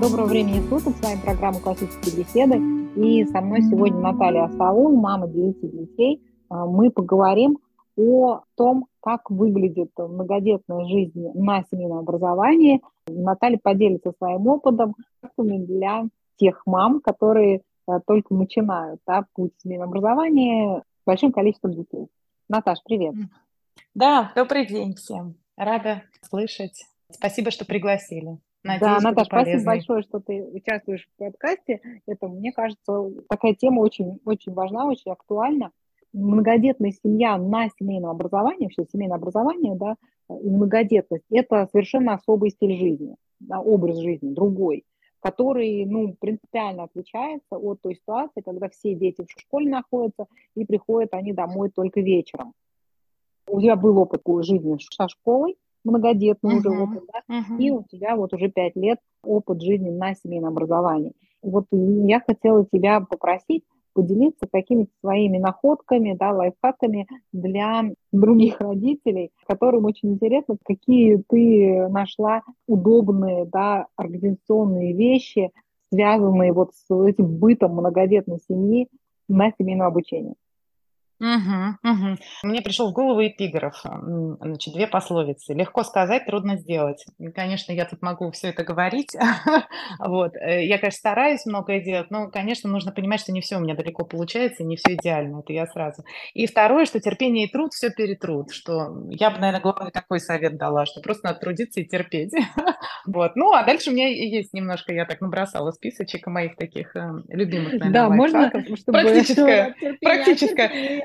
Доброго времени суток, с вами программа «Классические беседы». И со мной сегодня Наталья Остаун, мама девяти детей. А, мы поговорим о том, как выглядит многодетная жизнь на семейном образовании. Наталья поделится своим опытом для тех мам, которые а, только начинают да, путь семейного образования с большим количеством детей. Наташ, привет. Да, добрый день всем. Рада слышать. Спасибо, что пригласили. Надеюсь, да, Наташа, спасибо большое, что ты участвуешь в подкасте. Это, мне кажется, такая тема очень, очень важна, очень актуальна. Многодетная семья на семейном образовании, вообще семейное образование, да, и многодетность – это совершенно особый стиль жизни, да, образ жизни, другой, который, ну, принципиально отличается от той ситуации, когда все дети в школе находятся и приходят они домой только вечером. У тебя был опыт жизни со школой, многодетный uh-huh. уже опыт, да, uh-huh. и у тебя вот уже пять лет опыт жизни на семейном образовании. Вот я хотела тебя попросить поделиться какими-то своими находками, да, лайфхаками для других родителей, которым очень интересно, какие ты нашла удобные, да, организационные вещи, связанные вот с этим бытом многодетной семьи на семейном обучении. Угу, угу. Мне пришел в голову эпиграф, значит, две пословицы. Легко сказать, трудно сделать. конечно, я тут могу все это говорить. вот. Э, я, конечно, стараюсь многое делать, но, конечно, нужно понимать, что не все у меня далеко получается, не все идеально, это я сразу. И второе, что терпение и труд все перетрут, что я бы, наверное, главный такой совет дала, что просто надо трудиться и терпеть. вот. Ну, а дальше у меня есть немножко, я так набросала списочек моих таких э, любимых, наверное, Да, можно, чтобы... Практическое, практическое.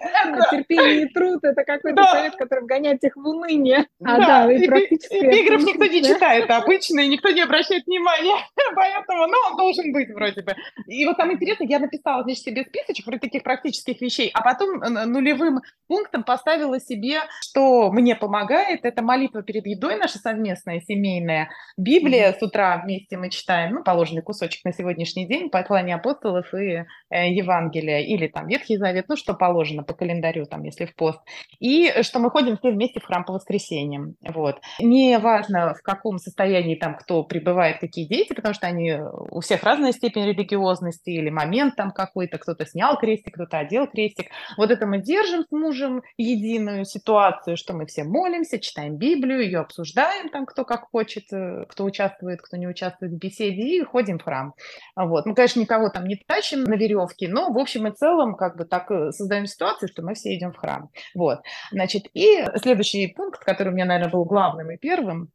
Терпение и труд – это какой-то совет, который вгоняет их в уныние. А, да, и практически... Эпиграф никто не читает обычно, и никто не обращает внимания, поэтому, ну, он должен быть вроде бы. И вот там интересно, я написала, значит, себе списочек про таких практических вещей, а потом нулевым пунктом поставила себе, что мне помогает, это молитва перед едой наша совместная, семейная, Библия с утра вместе мы читаем, ну, положенный кусочек на сегодняшний день, послание апостолов и э, Евангелия, или там Ветхий Завет, ну, что положено по календарю, там, если в пост, и что мы ходим все вместе в храм по воскресеньям. Вот. Не важно, в каком состоянии там кто пребывает, какие дети, потому что они у всех разная степень религиозности или момент там какой-то, кто-то снял крестик, кто-то одел крестик. Вот это мы держим с мужем единую ситуацию, что мы все молимся, читаем Библию, ее обсуждаем там, кто как хочет, э, кто участвует, кто не участвует в беседе, и ходим в храм. Вот. Мы, конечно, никого там не тащим на веревке, но в общем и целом как бы так э, создаем ситуацию, ситуации, что мы все идем в храм. Вот. Значит, и следующий пункт, который у меня, наверное, был главным и первым,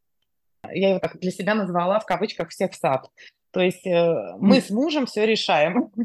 я его так для себя назвала в кавычках «всех в сад». То есть э, мы с мужем все решаем.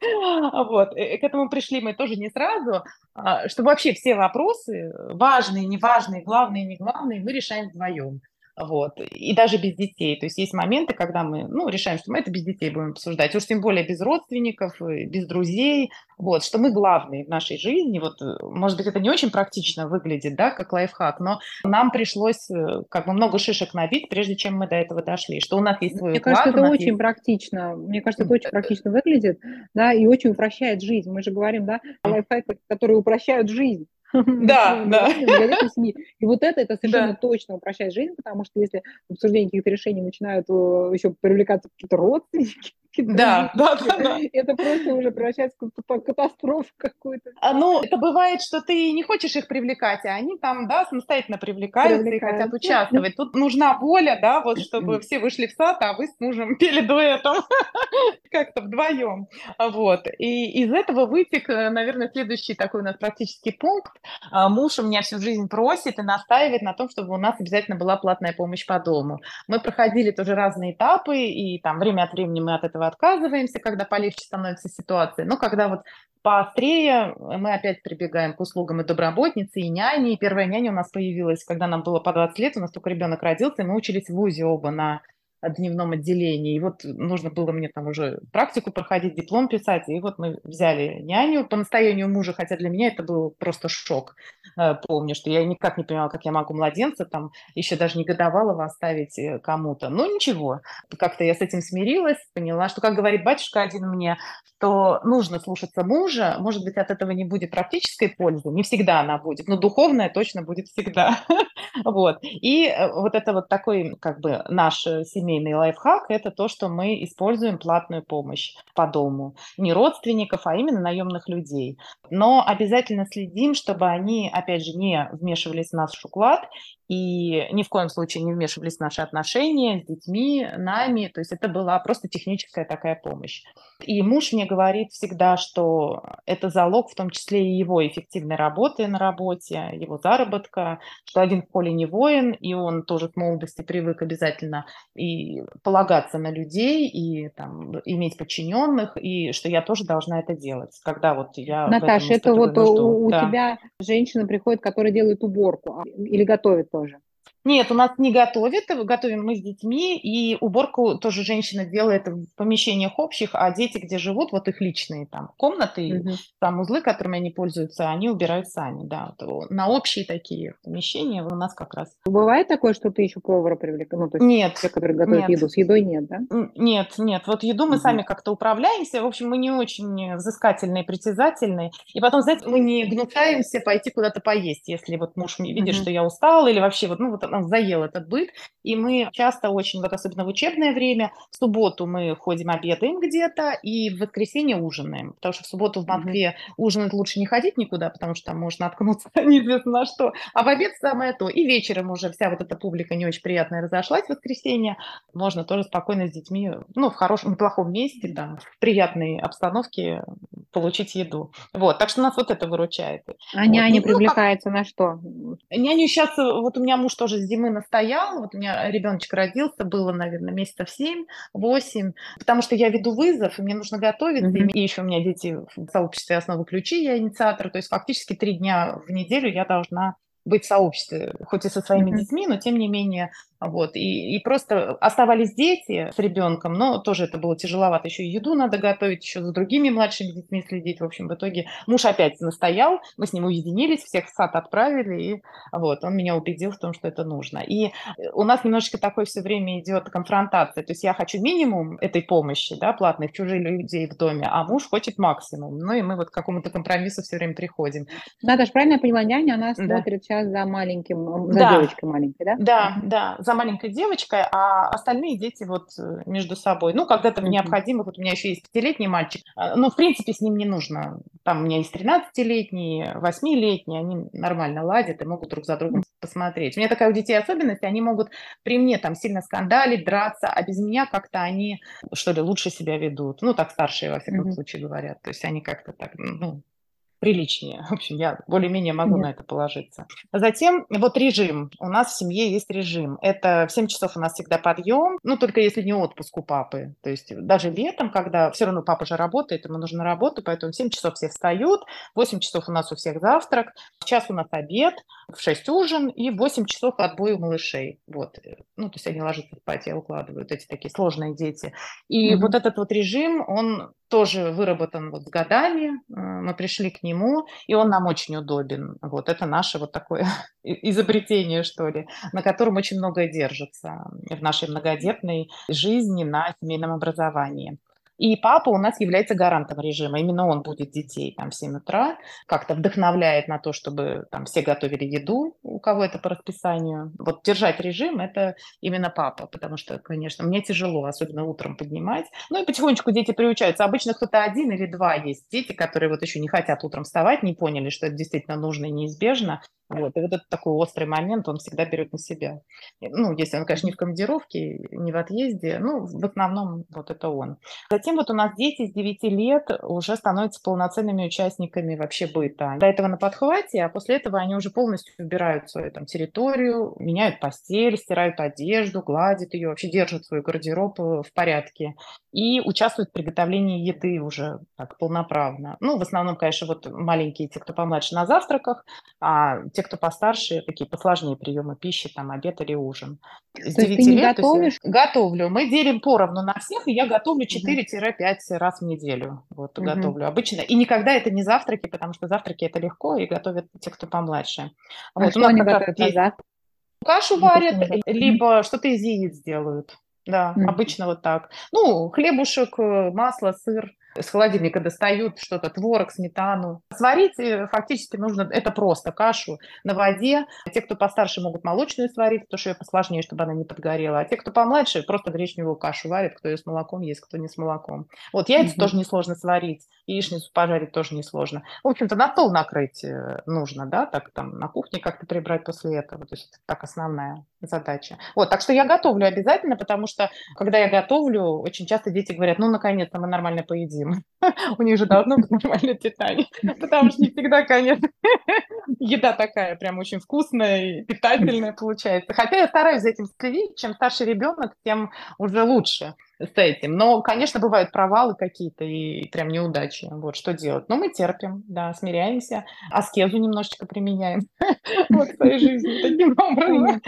Вот. К этому пришли мы тоже не сразу, а, что вообще все вопросы, важные, неважные, главные, не главные, мы решаем вдвоем. Вот. И даже без детей. То есть есть моменты, когда мы ну, решаем, что мы это без детей будем обсуждать. Уж тем более без родственников, без друзей. Вот, что мы главные в нашей жизни. Вот, э, может быть, это не очень практично выглядит, да, как лайфхак, но нам пришлось э, как бы много шишек набить, прежде чем мы до этого дошли. Что у нас есть свой Мне уклад, кажется, это очень есть... практично. Мне кажется, это очень практично выглядит, да, и очень упрощает жизнь. Мы же говорим, да, лайфхаки, которые упрощают жизнь. Да, да. И вот это, это совершенно точно упрощает жизнь, потому что если в обсуждении каких-то решений начинают э, еще привлекаться какие-то родственники, да, да, да, да. Это просто уже превращается в катастрофу какую-то. А, ну, это бывает, что ты не хочешь их привлекать, а они там, да, самостоятельно привлекаются и хотят участвовать. Тут нужна воля, да, вот чтобы все вышли в сад, а вы с мужем пели дуэтом как-то вдвоем. Вот. И из этого вытек, э, наверное, следующий такой у нас практический пункт. А, муж у меня всю жизнь просит и настаивает на том, чтобы у нас обязательно была платная помощь по дому. Мы проходили тоже разные этапы, и там время от времени мы от этого отказываемся, когда полегче становится ситуация. Но когда вот поострее, мы опять прибегаем к услугам и доброботницы, и няни. И первая няня у нас появилась, когда нам было по 20 лет, у нас только ребенок родился, и мы учились в УЗИ оба на дневном отделении. И вот нужно было мне там уже практику проходить, диплом писать. И вот мы взяли няню по настоянию мужа, хотя для меня это был просто шок. Э, помню, что я никак не понимала, как я могу младенца там еще даже не годовалого оставить э, кому-то. Но ничего, как-то я с этим смирилась, поняла, что, как говорит батюшка один мне, что нужно слушаться мужа. Может быть, от этого не будет практической пользы, не всегда она будет, но духовная точно будет всегда. Вот. И э, вот это вот такой как бы наш семейный семейный лайфхак – это то, что мы используем платную помощь по дому. Не родственников, а именно наемных людей. Но обязательно следим, чтобы они, опять же, не вмешивались в наш уклад и ни в коем случае не вмешивались в наши отношения с детьми, нами. То есть это была просто техническая такая помощь. И муж мне говорит всегда, что это залог в том числе и его эффективной работы на работе, его заработка, что один в поле не воин, и он тоже с молодости привык обязательно и полагаться на людей, и там, иметь подчиненных, и что я тоже должна это делать, когда вот я Наташа, это вот нужду. у, да. тебя женщина приходит, которая делает уборку а, или готовит тоже? Нет, у нас не готовят, готовим мы с детьми, и уборку тоже женщина делает в помещениях общих, а дети, где живут, вот их личные там комнаты, угу. там узлы, которыми они пользуются, они убирают сами, да. На общие такие помещения у нас как раз. Бывает такое, что ты еще повара привлекаешь? Ну, то есть нет. Те, которые готовят нет. еду, с едой нет, да? Нет, нет, вот еду мы угу. сами как-то управляемся, в общем, мы не очень взыскательные, притязательные, и потом, знаете, мы не гнушаемся пойти куда-то поесть, если вот муж видит, угу. что я устала, или вообще вот, ну, вот нам заел этот быт, и мы часто очень, вот особенно в учебное время, в субботу мы ходим обедаем где-то, и в воскресенье ужинаем, потому что в субботу в Москве mm-hmm. ужинать лучше не ходить никуда, потому что там можно наткнуться неизвестно на что, а в обед самое то. И вечером уже вся вот эта публика не очень приятная разошлась в воскресенье, можно тоже спокойно с детьми, ну, в хорошем, неплохом месте, да, в приятной обстановке получить еду. Вот, так что нас вот это выручает. А вот. няня ну, привлекается как... на что? Няню сейчас, вот у меня муж тоже с зимы настоял, вот у меня ребеночек родился, было, наверное, месяцев 7-8, потому что я веду вызов, и мне нужно готовиться, mm-hmm. и еще у меня дети в сообществе основы ключи, я инициатор, то есть фактически три дня в неделю я должна быть в сообществе, хоть и со своими mm-hmm. детьми, но тем не менее вот, и, и просто оставались дети с ребенком, но тоже это было тяжеловато. Еще еду надо готовить, еще за другими младшими детьми следить. В общем, в итоге муж опять настоял, мы с ним уединились, всех в сад отправили, и вот, он меня убедил в том, что это нужно. И у нас немножечко такой все время идет конфронтация. То есть я хочу минимум этой помощи, да, платной, в чужие людей в доме, а муж хочет максимум. Ну и мы вот к какому-то компромиссу все время приходим. Наташа, правильно я поняла, няня, она смотрит да. сейчас за маленьким, за да. девочкой маленькой, да? Да, да, за маленькой девочкой, а остальные дети вот э, между собой. Ну, когда-то mm-hmm. необходимо, вот у меня еще есть пятилетний мальчик, а, но, в принципе, с ним не нужно. Там у меня есть 13-летние, 8-летние, они нормально ладят и могут друг за другом посмотреть. У меня такая у детей особенность, они могут при мне там сильно скандалить, драться, а без меня как-то они, что ли, лучше себя ведут. Ну, так старшие, во всяком mm-hmm. случае, говорят. То есть они как-то так, ну, приличнее. В общем, я более-менее могу Нет. на это положиться. Затем вот режим. У нас в семье есть режим. Это в 7 часов у нас всегда подъем, ну, только если не отпуск у папы. То есть даже летом, когда все равно папа же работает, ему нужно на работу, поэтому в 7 часов все встают, в 8 часов у нас у всех завтрак, в час у нас обед, в 6 ужин и в 8 часов отбой у малышей. Вот. Ну, то есть они ложатся спать и укладывают, эти такие сложные дети. И mm-hmm. вот этот вот режим, он тоже выработан вот с годами, э, мы пришли к нему, и он нам очень удобен. Вот это наше вот такое изобретение, что ли, на котором очень многое держится в нашей многодетной жизни на семейном образовании. И папа у нас является гарантом режима. Именно он будет детей там в 7 утра, как-то вдохновляет на то, чтобы там все готовили еду, у кого это по расписанию. Вот держать режим – это именно папа, потому что, конечно, мне тяжело, особенно утром поднимать. Ну и потихонечку дети приучаются. Обычно кто-то один или два есть дети, которые вот еще не хотят утром вставать, не поняли, что это действительно нужно и неизбежно. Вот. И вот этот такой острый момент он всегда берет на себя. Ну, если он, конечно, не в командировке, не в отъезде, ну, в основном вот это он. Затем вот у нас дети с 9 лет уже становятся полноценными участниками вообще быта. До этого на подхвате, а после этого они уже полностью убирают свою там территорию, меняют постель, стирают одежду, гладят ее, вообще держат свой гардероб э, в порядке и участвуют в приготовлении еды уже так полноправно. Ну, в основном, конечно, вот маленькие, те, кто помладше, на завтраках, а те, кто постарше, такие посложнее приемы пищи, там, обед или ужин. С то 9 ты не лет готовишь? Есть, готовлю. Мы делим поровну на всех, и я готовлю 4-5 раз в неделю. Вот, угу. готовлю обычно. И никогда это не завтраки, потому что завтраки это легко, и готовят те, кто помладше. А вот, что у нас они готовят на завтрак? Кашу варят, либо что-то из яиц делают. Да, угу. обычно вот так. Ну, хлебушек, э, масло, сыр – с холодильника достают что-то, творог, сметану. Сварить э, фактически нужно, это просто кашу на воде. Те, кто постарше, могут молочную сварить, потому что ее посложнее, чтобы она не подгорела. А те, кто помладше, просто гречневую кашу варят, кто ее с молоком есть, кто не с молоком. Вот яйца mm-hmm. тоже несложно сварить, яичницу пожарить тоже несложно. В общем-то, на стол накрыть э, нужно, да, так там на кухне как-то прибрать после этого. То есть это так основная задача. Вот, так что я готовлю обязательно, потому что, когда я готовлю, очень часто дети говорят, ну, наконец-то мы нормально поедим. У них же должно быть нормальное питание, потому что не всегда, конечно, еда такая прям очень вкусная и питательная получается. Хотя я стараюсь за этим следить, чем старше ребенок, тем уже лучше с этим. Но, конечно, бывают провалы какие-то и прям неудачи. Вот что делать? Но мы терпим, да, смиряемся, аскезу немножечко применяем вот в своей жизни таким образом.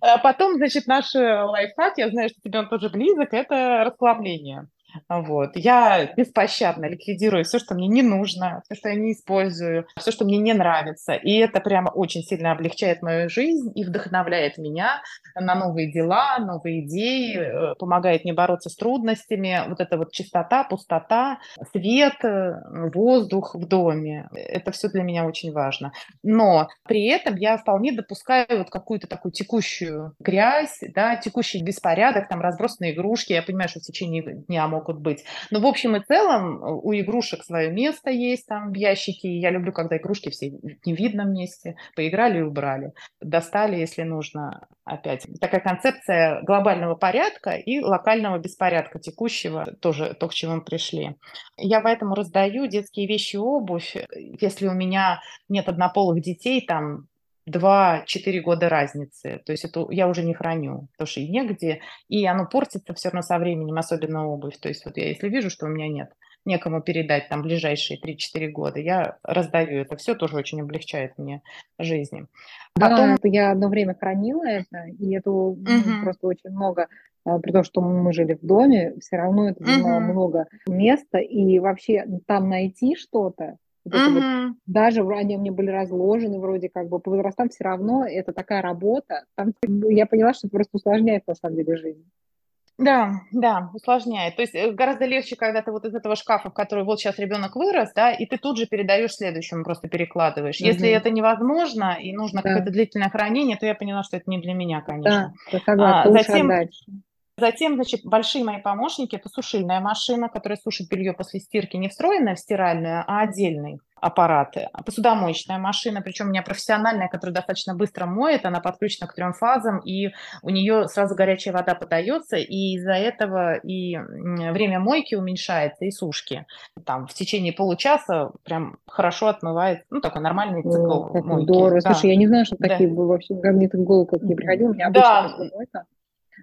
А потом, значит, наш лайфхак, я знаю, что тебе он тоже близок, это расслабление. Вот. Я беспощадно ликвидирую все, что мне не нужно, все, что я не использую, все, что мне не нравится. И это прямо очень сильно облегчает мою жизнь и вдохновляет меня на новые дела, новые идеи, э, помогает мне бороться с трудностями. Вот эта вот чистота, пустота, свет, э, воздух в доме. Это все для меня очень важно. Но при этом я вполне допускаю вот какую-то такую текущую грязь, да, текущий беспорядок, там разбросанные игрушки. Я понимаю, что в течение дня могут быть. Но в общем и целом э, у игрушек свое место есть там в ящике. Я люблю, когда игрушки все в невидном месте. Поиграли и убрали. Достали, если нужно, опять. Такая концепция глобального порядка и локального беспорядка текущего, тоже то, к чему мы пришли. Я поэтому раздаю детские вещи и обувь. Если у меня нет однополых детей, там 2-4 года разницы. То есть это я уже не храню, потому что и негде, и оно портится все равно со временем, особенно обувь. То есть вот я если вижу, что у меня нет некому передать там ближайшие 3-4 года, я раздаю это все, тоже очень облегчает мне жизнь. Потом... Да, это я одно время хранила это, и это угу. просто очень много а, при том, что мы жили в доме, все равно это занимало uh много места, и вообще там найти что-то, вот mm-hmm. вот, даже они у меня были разложены вроде как бы по возрастам, все равно это такая работа. Там, я поняла, что это просто усложняет на самом деле жизнь. Да, да, усложняет. То есть э, гораздо легче, когда ты вот из этого шкафа, в который вот сейчас ребенок вырос, да, и ты тут же передаешь следующему, просто перекладываешь. Угу. Если это невозможно и нужно да. какое-то длительное хранение, то я поняла, что это не для меня, конечно. Да, согласна, а, затем, отдать. Затем, значит, большие мои помощники – это сушильная машина, которая сушит белье после стирки не встроенная в стиральную, а отдельный аппараты. Посудомоечная машина, причем у меня профессиональная, которая достаточно быстро моет, она подключена к трем фазам, и у нее сразу горячая вода подается, и из-за этого и время мойки уменьшается, и сушки. Там в течение получаса прям хорошо отмывает, ну, такой нормальный цикл О, мойки. Здорово. Да. Слушай, я не знаю, что да. такие вообще, ко мне в голову как не приходило, у меня да. мойка.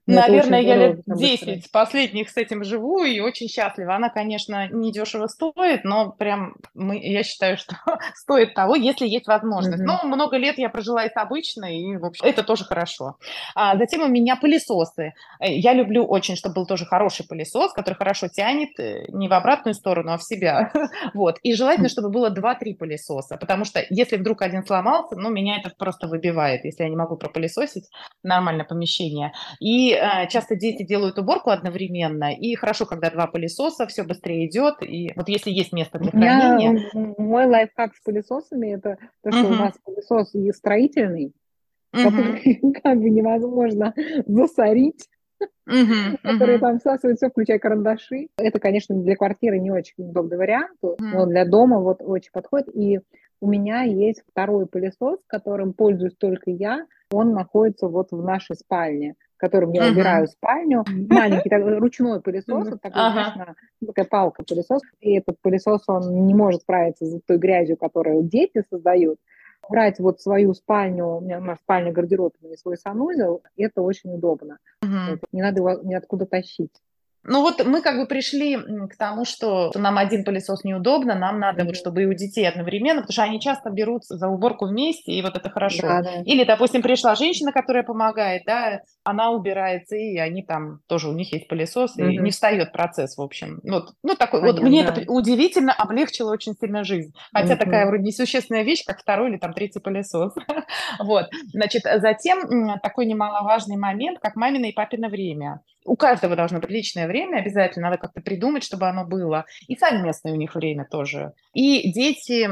Ну, Наверное, я лет 10 последних с этим живу и очень счастлива. Она, конечно, не дешево стоит, но прям мы, я считаю, что стоит того, если есть возможность. Mm-hmm. Но много лет я прожила и с обычной, и, в общем, это тоже хорошо. А затем у меня пылесосы. Э, я люблю очень, чтобы был тоже хороший пылесос, который хорошо тянет э, не в обратную сторону, а в себя. вот. И желательно, чтобы было 2-3 пылесоса, потому что если вдруг один сломался, ну, меня это просто выбивает, если я не могу пропылесосить нормально помещение. И э, часто дети делают уборку одновременно, и хорошо, когда два пылесоса, все быстрее идет, и вот если есть место для хранения... Я, мой лайфхак с пылесосами – это то, что uh-huh. у нас пылесос и строительный, uh-huh. который как бы невозможно засорить, Uh-huh, которые uh-huh. там всасывают все, включая карандаши. Это, конечно, для квартиры не очень удобный вариант, uh-huh. но для дома вот очень подходит. И у меня есть второй пылесос, которым пользуюсь только я. Он находится вот в нашей спальне которым я uh-huh. убираю спальню. Маленький такой ручной пылесос, uh-huh. такой, uh-huh. знаешь, такая палка пылесос. И этот пылесос, он не может справиться с той грязью, которую дети создают. Брать вот свою спальню, у меня на спальне гардероб, не свой санузел, это очень удобно. Uh-huh. Не надо его ниоткуда тащить. Ну вот мы как бы пришли к тому, что нам один пылесос неудобно, нам надо mm-hmm. вот, чтобы и у детей одновременно, потому что они часто берут за уборку вместе, и вот это хорошо. Да, да. Или, допустим, пришла женщина, которая помогает, да, она убирается, и они там тоже, у них есть пылесос, mm-hmm. и не встает процесс, в общем. Вот, ну такой, Понятно, вот мне да. это удивительно облегчило очень сильно жизнь. Хотя mm-hmm. такая вроде несущественная вещь, как второй или там третий пылесос. вот, значит, затем такой немаловажный момент, как мамино и папино время. У каждого должно быть личное время обязательно, надо как-то придумать, чтобы оно было. И совместное у них время тоже. И дети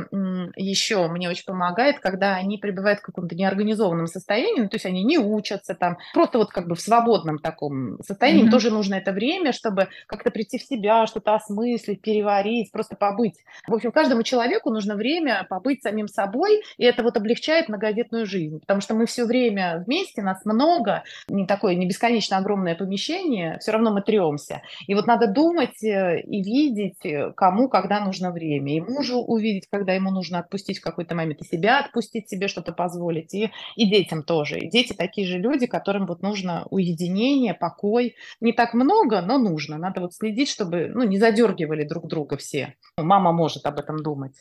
еще мне очень помогает, когда они пребывают в каком-то неорганизованном состоянии, ну, то есть они не учатся там, просто вот как бы в свободном таком состоянии, mm-hmm. им тоже нужно это время, чтобы как-то прийти в себя, что-то осмыслить, переварить, просто побыть. В общем, каждому человеку нужно время побыть самим собой, и это вот облегчает многодетную жизнь, потому что мы все время вместе, нас много, не такое, не бесконечно огромное помещение, все равно мы тремся. И вот надо думать э, и видеть, э, кому когда нужно время. И мужу увидеть, когда ему нужно отпустить в какой-то момент, и себя отпустить, себе что-то позволить, и, и детям тоже. И дети такие же люди, которым вот нужно уединение, покой. Не так много, но нужно. Надо вот следить, чтобы ну, не задергивали друг друга все. Мама может об этом думать.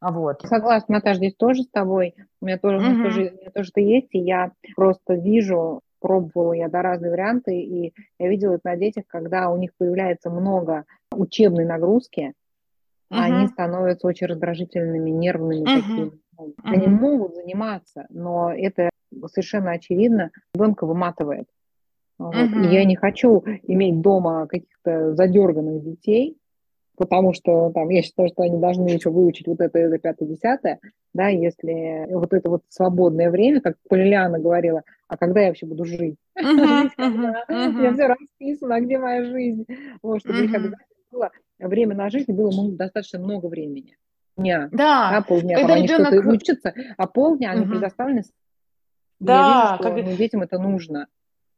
Вот. Согласна, Наташа, здесь тоже с тобой. У меня тоже, угу. тоже, у меня тоже это есть, и я просто вижу, пробовала я да, разные варианты, и я видела это на детях, когда у них появляется много учебной нагрузки, угу. они становятся очень раздражительными, нервными угу. такими. Угу. Они могут заниматься, но это совершенно очевидно, ребенка выматывает. Вот. Угу. И я не хочу иметь дома каких-то задерганных детей, потому что там я считаю, что они должны еще выучить вот это, это, пятое, десятое, да, если вот это вот свободное время, как Полиана говорила, а когда я вообще буду жить? Я все расписано, где моя жизнь? Вот, чтобы их обязательно было время на жизнь, было достаточно много времени. Дня, да, полдня, когда они что-то учатся, а полдня они предоставлены да, что детям это нужно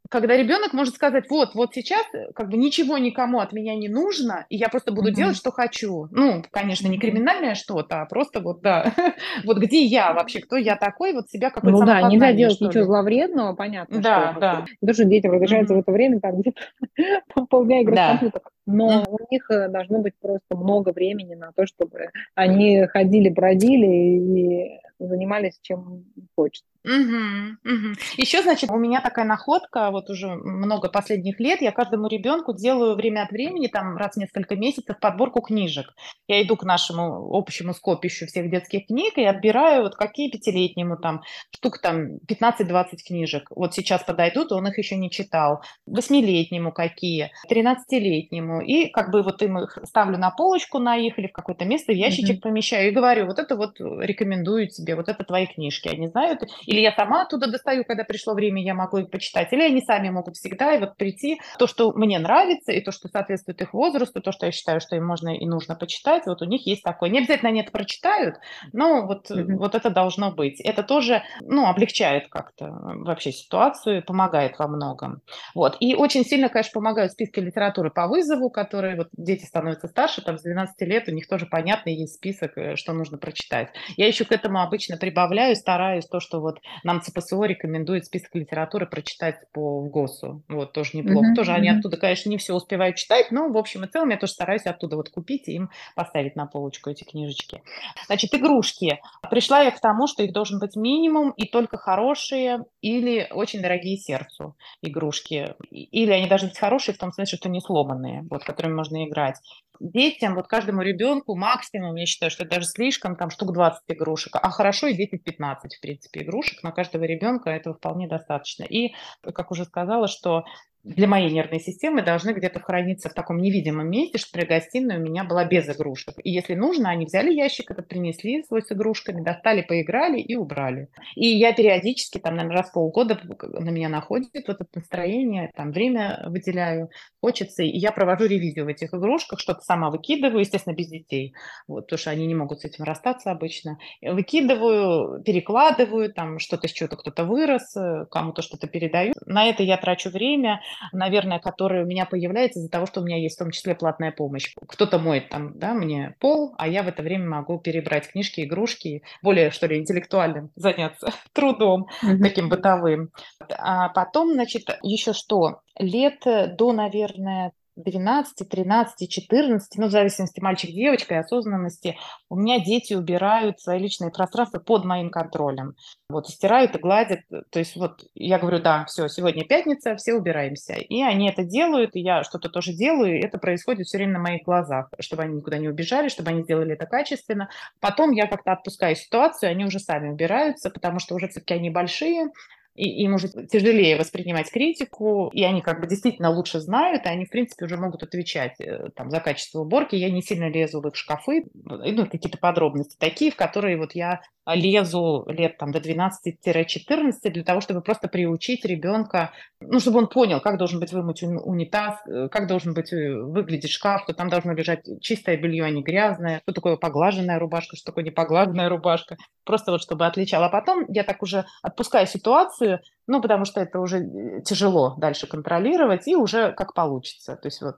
когда ребенок может сказать, вот, вот сейчас э, как бы ничего никому от меня не нужно, и я просто буду mm-hmm. делать, что хочу. Ну, конечно, не криминальное что-то, а просто вот, да, вот где я вообще, кто я такой, вот себя какой-то Ну да, нельзя делать ничего зловредного, понятно. Да, что, да. Дети возвращаются mm-hmm. в это время, там где-то полдня играть да. в компьютер. Но у них э, должно быть просто много времени на то, чтобы они ходили, бродили и занимались чем хочется. Угу, угу. Еще, значит, у меня такая находка, вот уже много последних лет, я каждому ребенку делаю время от времени, там раз в несколько месяцев, подборку книжек. Я иду к нашему общему скопищу всех детских книг и отбираю, вот какие пятилетнему там, штук там 15-20 книжек. Вот сейчас подойдут, он их еще не читал. Восьмилетнему какие, тринадцатилетнему. И как бы вот им их ставлю на полочку на их или в какое-то место, в ящичек угу. помещаю и говорю, вот это вот рекомендую тебе, вот это твои книжки. Они знают, или я сама оттуда достаю, когда пришло время, я могу их почитать. Или они сами могут всегда и вот прийти. То, что мне нравится, и то, что соответствует их возрасту, то, что я считаю, что им можно и нужно почитать, вот у них есть такое. Не обязательно они это прочитают, но вот, mm-hmm. вот это должно быть. Это тоже, ну, облегчает как-то вообще ситуацию, помогает во многом. Вот. И очень сильно, конечно, помогают списки литературы по вызову, которые вот дети становятся старше, там с 12 лет у них тоже понятно есть список, э, что нужно прочитать. Я еще к этому обычно прибавляю, стараюсь то, что вот нам ЦПСО рекомендует список литературы прочитать по ГОСу. Вот, тоже неплохо. Mm-hmm. Тоже они оттуда, конечно, не все успевают читать, но в общем и целом я тоже стараюсь оттуда вот купить и им поставить на полочку эти книжечки. Значит, игрушки. Пришла я к тому, что их должен быть минимум и только хорошие или очень дорогие сердцу игрушки. Или они должны быть хорошие в том смысле, что не сломанные, вот, которыми можно играть детям, вот каждому ребенку максимум, я считаю, что это даже слишком, там штук 20 игрушек, а хорошо и 10-15, в принципе, игрушек на каждого ребенка этого вполне достаточно. И, как уже сказала, что для моей нервной системы должны где-то храниться в таком невидимом месте, чтобы гостиная у меня была без игрушек. И если нужно, они взяли ящик, это принесли свой с игрушками, достали, поиграли и убрали. И я периодически, там, наверное, раз в полгода на меня находит вот это настроение, там, время выделяю, хочется, и я провожу ревизию в этих игрушках, что-то сама выкидываю, естественно, без детей, вот, потому что они не могут с этим расстаться обычно. Выкидываю, перекладываю, там, что-то с чего-то кто-то вырос, э, кому-то что-то передаю. На это я трачу время, наверное, которые у меня появляются из-за того, что у меня есть в том числе платная помощь. Кто-то моет там, да, мне пол, а я в это время могу перебрать книжки, игрушки, более, что ли, интеллектуальным заняться трудом mm-hmm. таким бытовым. А потом, значит, еще что? Лет до, наверное, 12, 13, 14, ну, в зависимости мальчик-девочка и осознанности, у меня дети убирают свои личные пространства под моим контролем. Вот, стирают и гладят. То есть вот я говорю, да, все, сегодня пятница, все убираемся. И они это делают, и я что-то тоже делаю, и это происходит все время на моих глазах, чтобы они никуда не убежали, чтобы они сделали это качественно. Потом я как-то отпускаю ситуацию, они уже сами убираются, потому что уже все-таки они большие, и им уже тяжелее воспринимать критику, и они как бы действительно лучше знают, и они, в принципе, уже могут отвечать э, там, за качество уборки. Я не сильно лезу в их шкафы, ну, какие-то подробности такие, в которые вот я лезу лет там до 12-14 для того, чтобы просто приучить ребенка, ну, чтобы он понял, как должен быть вымыть унитаз, э, как должен быть э, выглядеть шкаф, что там должно лежать чистое белье, а не грязное, что такое поглаженная рубашка, что такое непоглаженная рубашка, просто вот чтобы отличал. А потом я так уже отпускаю ситуацию, ну, потому что это уже э, тяжело дальше контролировать, и уже как получится. То есть вот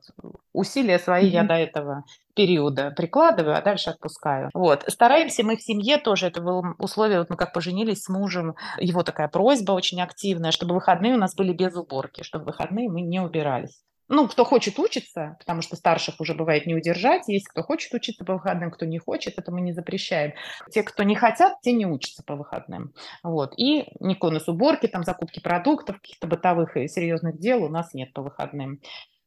усилия свои mm-hmm. я до этого периода прикладываю, а дальше отпускаю. Вот. Стараемся мы в семье тоже, это было условие, вот мы как поженились с мужем, его такая просьба очень активная, чтобы выходные у нас были без уборки, чтобы выходные мы не убирались ну, кто хочет учиться, потому что старших уже бывает не удержать, есть кто хочет учиться по выходным, кто не хочет, это мы не запрещаем. Те, кто не хотят, те не учатся по выходным. Вот. И никакой у нас уборки, там, закупки продуктов, каких-то бытовых и серьезных дел у нас нет по выходным.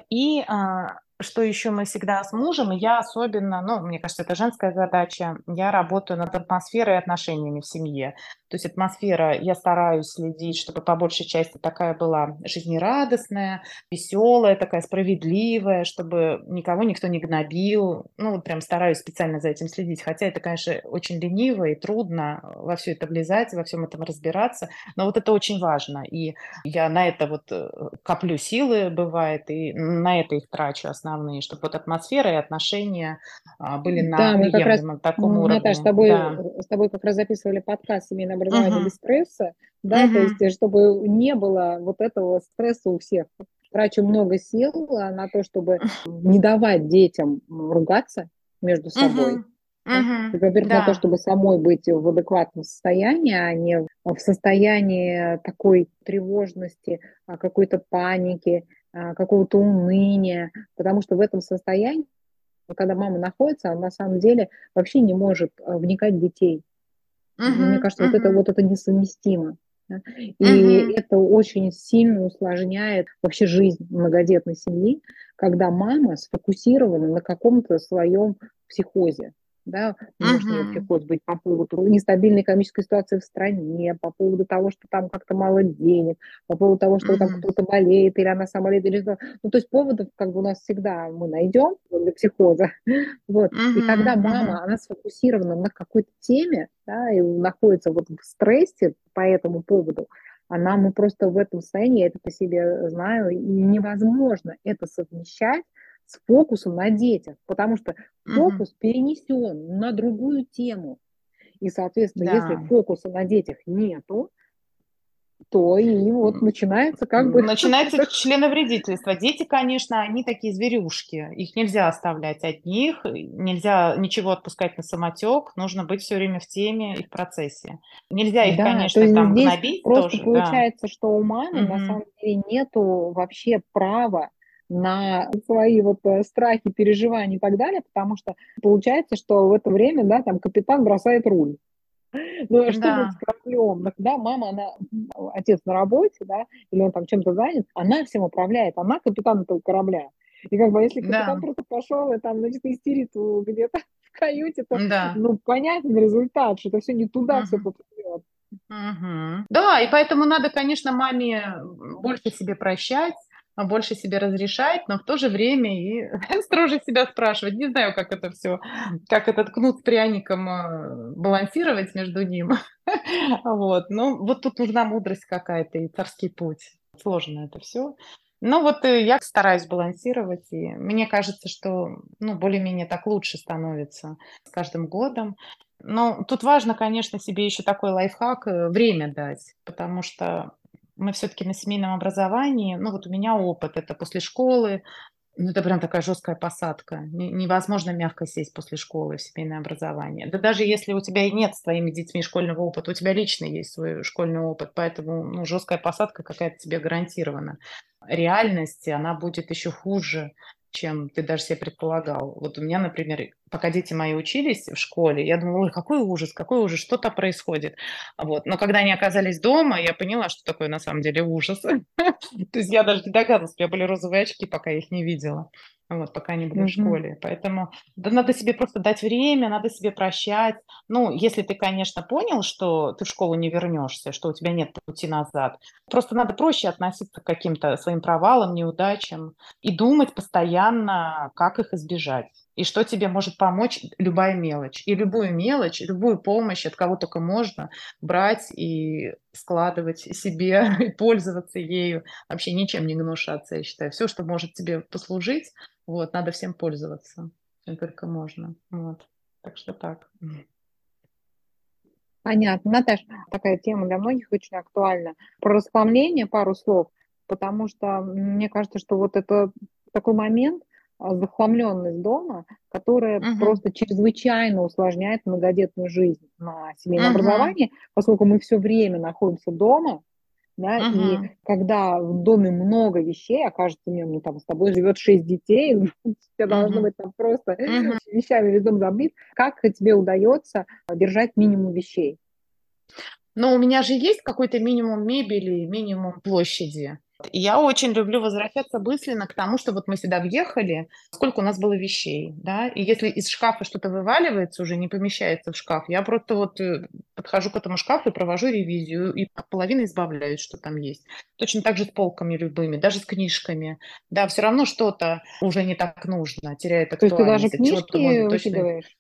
И а, что еще мы всегда с мужем, я особенно, ну, мне кажется, это женская задача, я работаю над атмосферой и отношениями в семье. То есть атмосфера, я стараюсь следить, чтобы по большей части такая была жизнерадостная, веселая, такая справедливая, чтобы никого никто не гнобил. Ну, вот прям стараюсь специально за этим следить. Хотя это, конечно, очень лениво и трудно во все это влезать, во всем этом разбираться. Но вот это очень важно. И я на это вот э, коплю силы, бывает, и на это их трачу основные, чтобы вот атмосфера и отношения а, были на да, мы как раз, таком уровне. Наташа, с тобой, да. с тобой как раз записывали подкаст семейного образования uh-huh. без стресса, да, uh-huh. то есть э, чтобы не было вот этого стресса у всех. Трачу много сил на то, чтобы не давать детям ругаться между собой. Uh-huh. Uh-huh. Во-первых, да. на то, чтобы самой быть в адекватном состоянии, а не в состоянии такой тревожности, а, какой-то паники, какого-то уныния, потому что в этом состоянии, когда мама находится, она на самом деле вообще не может а, вникать в детей. Uh-huh, Мне кажется, uh-huh. вот это вот это несовместимо. Да? И uh-huh. это очень сильно усложняет вообще жизнь многодетной семьи, когда мама сфокусирована на каком-то своем психозе да, может uh-huh. приход быть по поводу нестабильной экономической ситуации в стране, по поводу того, что там как-то мало денег, по поводу того, что uh-huh. там кто-то болеет, или она сама болеет, или что. Ну, то есть поводов как бы у нас всегда мы найдем для психоза. Вот. Uh-huh. И когда мама, uh-huh. она сфокусирована на какой-то теме, да, и находится вот в стрессе по этому поводу, она мы просто в этом состоянии, я это по себе знаю, и невозможно это совмещать с фокусом на детях, потому что фокус угу. перенесен на другую тему. И, соответственно, да. если фокуса на детях нету, то и вот начинается как бы... Начинается членовредительство. Дети, конечно, они такие зверюшки. Их нельзя оставлять одних, нельзя ничего отпускать на самотек, нужно быть все время в теме и в процессе. Нельзя их, да, конечно, там гнобить просто тоже. получается, да. что у мамы угу. на самом деле нету вообще права на свои вот э, страхи, переживания и так далее, потому что получается, что в это время, да, там капитан бросает руль. Ну, а что да. с кораблем? Когда мама, она, отец на работе, да, или он там чем-то занят, она всем управляет, она капитан этого корабля. И как бы если капитан да. просто пошел и там, значит, истерит где-то в каюте, то, да. ну, понятен результат, что это все не туда угу. все поплывет. Угу. Да, и поэтому надо, конечно, маме больше себе прощать, больше себе разрешать, но в то же время и строже себя спрашивать. Не знаю, как это все, как этот кнут с пряником э, балансировать между ним. Вот. Но вот тут нужна мудрость какая-то и царский путь. Сложно это все. Ну вот э, я стараюсь балансировать, и мне кажется, что ну, более-менее так лучше становится с каждым годом. Но тут важно, конечно, себе еще такой лайфхак э, время дать, потому что мы все-таки на семейном образовании, ну вот у меня опыт, это после школы, ну, это прям такая жесткая посадка. Невозможно мягко сесть после школы в семейное образование. Да даже если у тебя и нет с твоими детьми школьного опыта, у тебя лично есть свой школьный опыт, поэтому ну, жесткая посадка какая-то тебе гарантирована. Реальность, она будет еще хуже, чем ты даже себе предполагал. Вот у меня, например, пока дети мои учились в школе, я думала, ой, какой ужас, какой ужас, что-то происходит. Вот. Но когда они оказались дома, я поняла, что такое на самом деле ужас. То есть я даже не догадывалась, у меня были розовые очки, пока я их не видела. вот, пока они были mm-hmm. в школе. Поэтому да, надо себе просто дать время, надо себе прощать. Ну, если ты, конечно, понял, что ты в школу не вернешься, что у тебя нет пути назад, просто надо проще относиться к каким-то своим провалам, неудачам и думать постоянно, как их избежать. И что тебе может помочь любая мелочь. И любую мелочь, любую помощь, от кого только можно, брать и складывать себе, и пользоваться ею. Вообще ничем не гнушаться, я считаю. Все, что может тебе послужить, вот, надо всем пользоваться, чем только можно. Вот. Так что так. Понятно. Наташа, такая тема для многих очень актуальна. Про расхламление пару слов, потому что мне кажется, что вот это такой момент, захламленность дома, которая uh-huh. просто чрезвычайно усложняет многодетную жизнь на семейном uh-huh. образовании, поскольку мы все время находимся дома, да, uh-huh. и когда в доме много вещей, окажется, мне, ну, там, с тобой живет шесть детей, тебя должно быть там просто uh-huh. вещами весь дом забит, как тебе удается держать минимум вещей? Но у меня же есть какой-то минимум мебели, минимум площади. Я очень люблю возвращаться мысленно к тому, что вот мы сюда въехали, сколько у нас было вещей, да, и если из шкафа что-то вываливается, уже не помещается в шкаф, я просто вот э, подхожу к этому шкафу и провожу ревизию, и половину избавляюсь, что там есть. Точно так же с полками любыми, даже с книжками. Да, все равно что-то уже не так нужно, теряет актуальность. То есть ты даже книжки выкидываешь?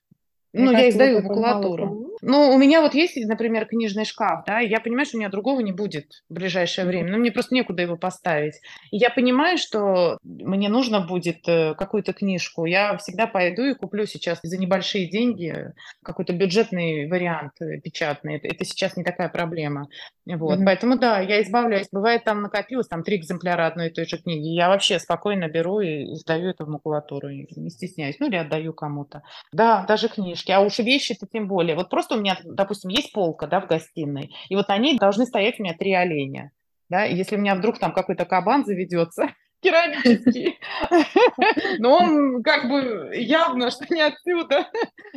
Ну, я издаю макулатуру. Ну, у меня вот есть, например, книжный шкаф, да, и я понимаю, что у меня другого не будет в ближайшее время. Ну, мне просто некуда его поставить. И я понимаю, что мне нужно будет э, какую-то книжку. Я всегда пойду и куплю сейчас за небольшие деньги какой-то бюджетный вариант э, печатный. Это сейчас не такая проблема. Вот, mm-hmm. поэтому да, я избавляюсь. Бывает, там накопилось там три экземпляра одной и той же книги. Я вообще спокойно беру и сдаю это в макулатуру, не стесняюсь. Ну или отдаю кому-то. Да, даже книжки. А уж вещи-то тем более. Вот просто у меня, допустим, есть полка, да, в гостиной, и вот на ней должны стоять у меня три оленя. Да, если у меня вдруг там какой-то кабан заведется, керамический. Но он как бы явно, что не отсюда.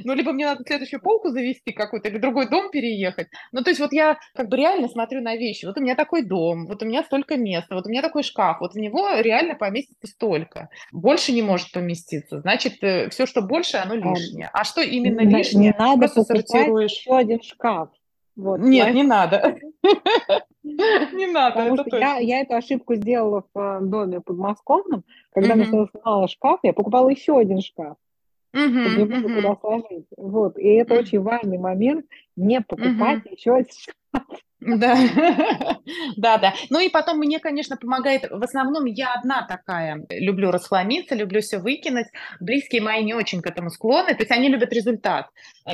Ну, либо мне надо следующую полку завести какую-то, или другой дом переехать. Ну, то есть вот я как бы реально смотрю на вещи. Вот у меня такой дом, вот у меня столько места, вот у меня такой шкаф, вот в него реально поместится столько. Больше не может поместиться. Значит, э, все, что больше, оно лишнее. А что именно лишнее? Не надо сортируешь. еще один шкаф. Вот, Нет, не надо. Не надо, Потому что я, я эту ошибку сделала в э, доме подмосковном. Когда mm-hmm. мне снимала шкаф, я покупала еще один шкаф. Mm-hmm. Чтобы куда сложить. Вот. И это очень важный момент, не покупать еще один шкаф. Да, да, да. Ну и потом мне, конечно, помогает, в основном я одна такая, люблю расхламиться, люблю все выкинуть. Близкие мои не очень к этому склонны, то есть они любят результат.